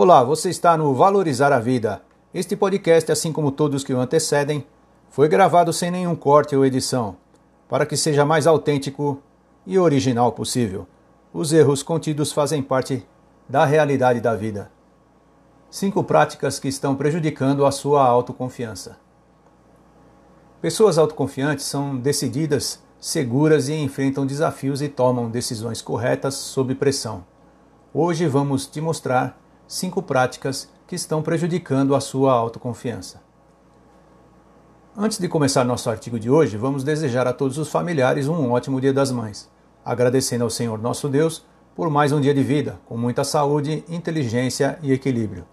Olá, você está no Valorizar a Vida. Este podcast, assim como todos que o antecedem, foi gravado sem nenhum corte ou edição, para que seja mais autêntico e original possível. Os erros contidos fazem parte da realidade da vida. Cinco práticas que estão prejudicando a sua autoconfiança. Pessoas autoconfiantes são decididas, seguras e enfrentam desafios e tomam decisões corretas sob pressão. Hoje vamos te mostrar cinco práticas que estão prejudicando a sua autoconfiança. Antes de começar nosso artigo de hoje, vamos desejar a todos os familiares um ótimo Dia das Mães, agradecendo ao Senhor nosso Deus por mais um dia de vida, com muita saúde, inteligência e equilíbrio.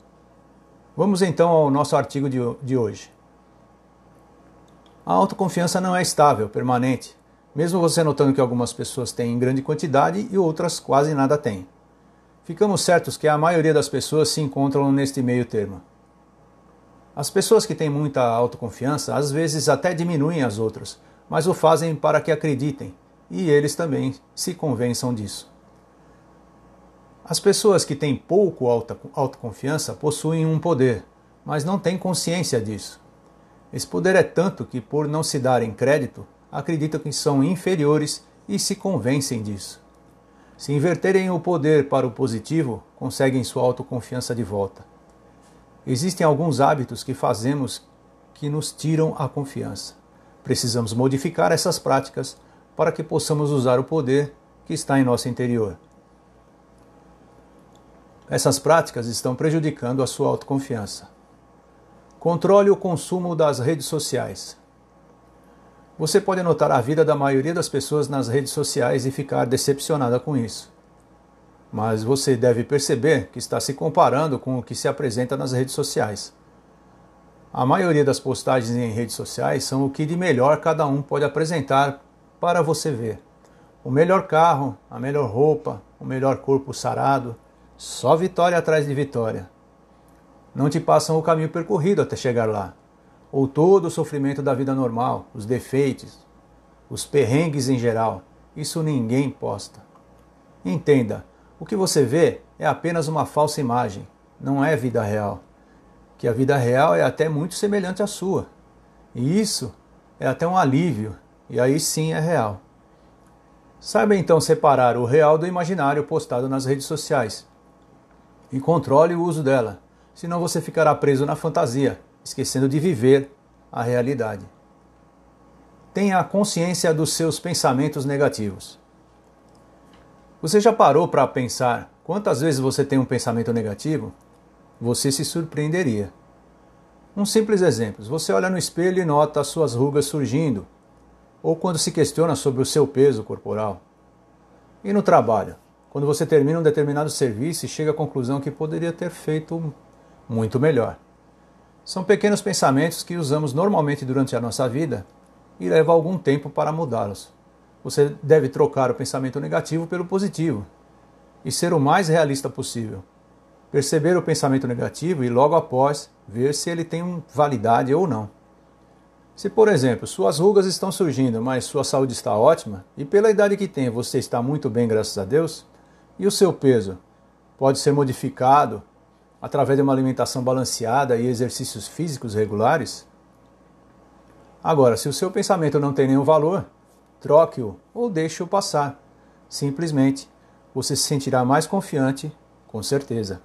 Vamos então ao nosso artigo de, hoje. A autoconfiança não é estável, permanente, mesmo você notando que algumas pessoas têm em grande quantidade e outras quase nada têm. Ficamos certos que a maioria das pessoas se encontram neste meio termo. As pessoas que têm muita autoconfiança às vezes até diminuem as outras, mas o fazem para que acreditem e eles também se convençam disso. As pessoas que têm pouco autoconfiança possuem um poder, mas não têm consciência disso. Esse poder é tanto que, por não se darem crédito, acreditam que são inferiores e se convencem disso. Se inverterem o poder para o positivo, conseguem sua autoconfiança de volta. Existem alguns hábitos que fazemos que nos tiram a confiança. Precisamos modificar essas práticas para que possamos usar o poder que está em nosso interior. Essas práticas estão prejudicando a sua autoconfiança. Controle o consumo das redes sociais. Você pode notar a vida da maioria das pessoas nas redes sociais e ficar decepcionada com isso. Mas você deve perceber que está se comparando com o que se apresenta nas redes sociais. A maioria das postagens em redes sociais são o que de melhor cada um pode apresentar para você ver. O melhor carro, a melhor roupa, o melhor corpo sarado, só vitória atrás de vitória. Não te passam o caminho percorrido até chegar lá ou todo o sofrimento da vida normal, os defeitos, os perrengues em geral. Isso ninguém posta. Entenda, o que você vê é apenas uma falsa imagem, não é vida real. Que a vida real é até muito semelhante à sua. E isso é até um alívio, e aí sim é real. Saiba então separar o real do imaginário postado nas redes sociais. E controle o uso dela, senão você ficará preso na fantasia esquecendo de viver a realidade. Tenha consciência dos seus pensamentos negativos. Você já parou para pensar quantas vezes você tem um pensamento negativo? Você se surpreenderia. Um simples exemplo: você olha no espelho e nota as suas rugas surgindo, ou quando se questiona sobre o seu peso corporal. E no trabalho, quando você termina um determinado serviço e chega à conclusão que poderia ter feito muito melhor. São pequenos pensamentos que usamos normalmente durante a nossa vida e leva algum tempo para mudá-los. Você deve trocar o pensamento negativo pelo positivo e ser o mais realista possível. Perceber o pensamento negativo e logo após ver se ele tem validade ou não. Se, por exemplo, suas rugas estão surgindo, mas sua saúde está ótima e pela idade que tem você está muito bem, graças a Deus, e o seu peso pode ser modificado através de uma alimentação balanceada e exercícios físicos regulares? Agora, se o seu pensamento não tem nenhum valor, troque-o ou deixe-o passar. Simplesmente, você se sentirá mais confiante, com certeza.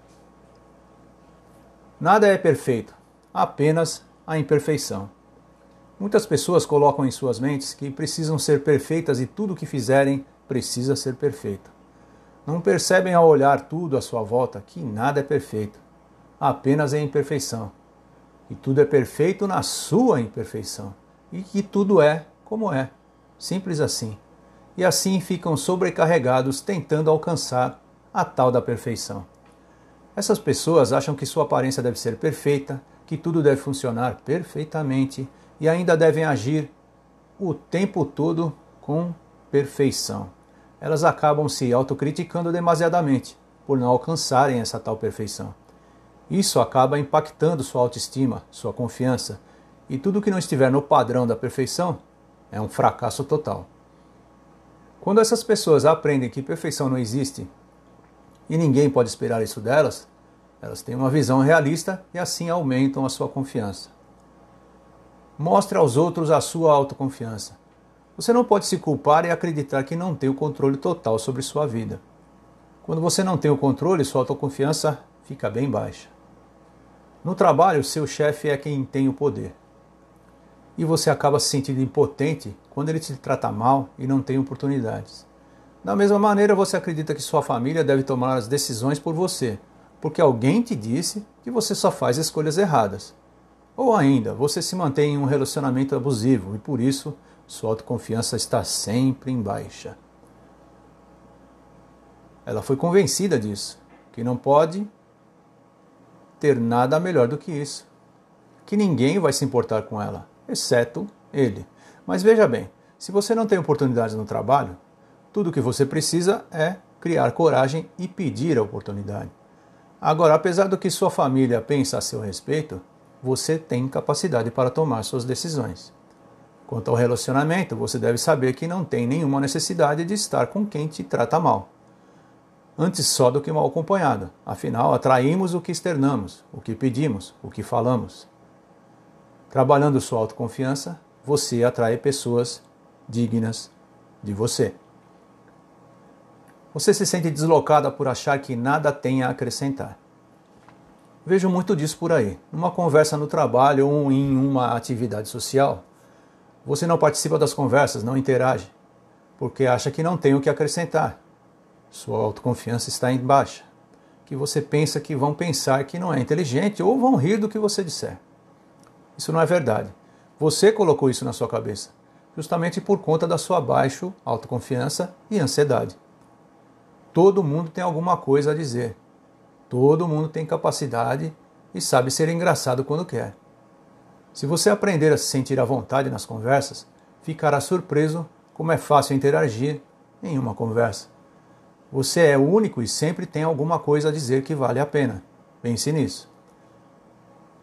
Nada é perfeito, apenas a imperfeição. Muitas pessoas colocam em suas mentes que precisam ser perfeitas e tudo o que fizerem precisa ser perfeito. Não percebem ao olhar tudo à sua volta que nada é perfeito apenas em imperfeição. E tudo é perfeito na sua imperfeição. E que tudo é como é. Simples assim. E assim ficam sobrecarregados tentando alcançar a tal da perfeição. Essas pessoas acham que sua aparência deve ser perfeita, que tudo deve funcionar perfeitamente e ainda devem agir o tempo todo com perfeição. Elas acabam se autocriticando demasiadamente por não alcançarem essa tal perfeição. Isso acaba impactando sua autoestima, sua confiança, e tudo que não estiver no padrão da perfeição é um fracasso total. Quando essas pessoas aprendem que perfeição não existe e ninguém pode esperar isso delas, Elas têm uma visão realista e assim aumentam a sua confiança. Mostre aos outros a sua autoconfiança. Você não pode se culpar e acreditar que não tem o controle total sobre sua vida. Quando você não tem o controle, sua autoconfiança fica bem baixa. No trabalho, seu chefe é quem tem o poder. E você acaba se sentindo impotente quando ele te trata mal e não tem oportunidades. Da mesma maneira, você acredita que sua família deve tomar as decisões por você, porque alguém te disse que você só faz escolhas erradas. Ou ainda, você se mantém em um relacionamento abusivo e por isso sua autoconfiança está sempre em baixa. Ela foi convencida disso, que não pode ter nada melhor do que isso, que ninguém vai se importar com ela, exceto ele. Mas veja bem, se você não tem oportunidades no trabalho, tudo o que você precisa é criar coragem e pedir a oportunidade. Agora, apesar do que sua família pensa a seu respeito, você tem capacidade para tomar suas decisões. Quanto ao relacionamento, você deve saber que não tem nenhuma necessidade de estar com quem te trata mal. Antes só do que mal acompanhado. Afinal, atraímos o que externamos, o que pedimos, o que falamos. Trabalhando sua autoconfiança, você atrai pessoas dignas de você. Você se sente deslocada por achar que nada tem a acrescentar. Vejo muito disso por aí. Numa conversa no trabalho ou em uma atividade social, você não participa das conversas, não interage, porque acha que não tem o que acrescentar. Sua autoconfiança está em baixa, que você pensa que vão pensar que não é inteligente ou vão rir do que você disser. Isso não é verdade. Você colocou isso na sua cabeça, justamente por conta da sua baixa autoconfiança e ansiedade. Todo mundo tem alguma coisa a dizer. Todo mundo tem capacidade e sabe ser engraçado quando quer. Se você aprender a se sentir à vontade nas conversas, ficará surpreso como é fácil interagir em uma conversa. Você é único e sempre tem alguma coisa a dizer que vale a pena. Pense nisso.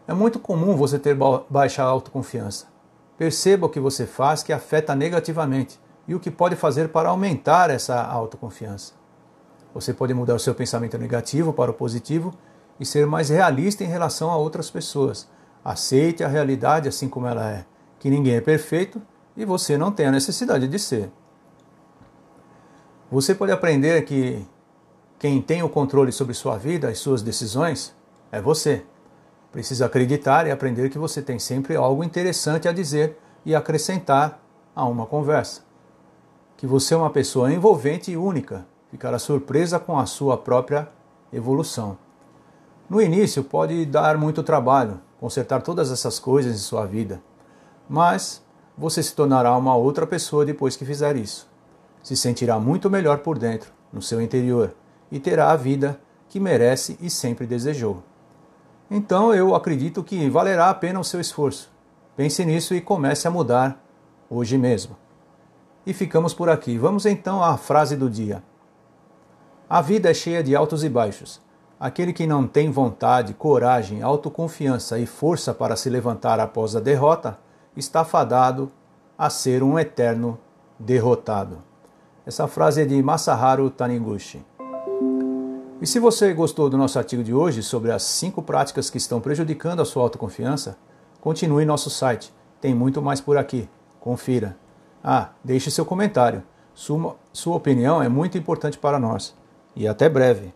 É muito comum você ter baixa autoconfiança. Perceba o que você faz que afeta negativamente e o que pode fazer para aumentar essa autoconfiança. Você pode mudar o seu pensamento negativo para o positivo e ser mais realista em relação a outras pessoas. Aceite a realidade assim como ela é, que ninguém é perfeito e você não tem a necessidade de ser. Você pode aprender que quem tem o controle sobre sua vida e suas decisões é você. Precisa acreditar e aprender que você tem sempre algo interessante a dizer e acrescentar a uma conversa. Que você é uma pessoa envolvente e única ficará surpresa com a sua própria evolução. No início pode dar muito trabalho consertar todas essas coisas em sua vida, mas você se tornará uma outra pessoa depois que fizer isso. Se sentirá muito melhor por dentro, no seu interior, e terá a vida que merece e sempre desejou. Então eu acredito que valerá a pena o seu esforço. Pense nisso e comece a mudar hoje mesmo. E ficamos por aqui. Vamos então à frase do dia. A vida é cheia de altos e baixos. Aquele que não tem vontade, coragem, autoconfiança e força para se levantar após a derrota está fadado a ser um eterno derrotado. Essa frase é de Masaharu Taniguchi. E se você gostou do nosso artigo de hoje sobre as cinco práticas que estão prejudicando a sua autoconfiança, continue nosso site. Tem muito mais por aqui. Confira. Ah, deixe seu comentário. Sua, sua opinião é muito importante para nós e até breve.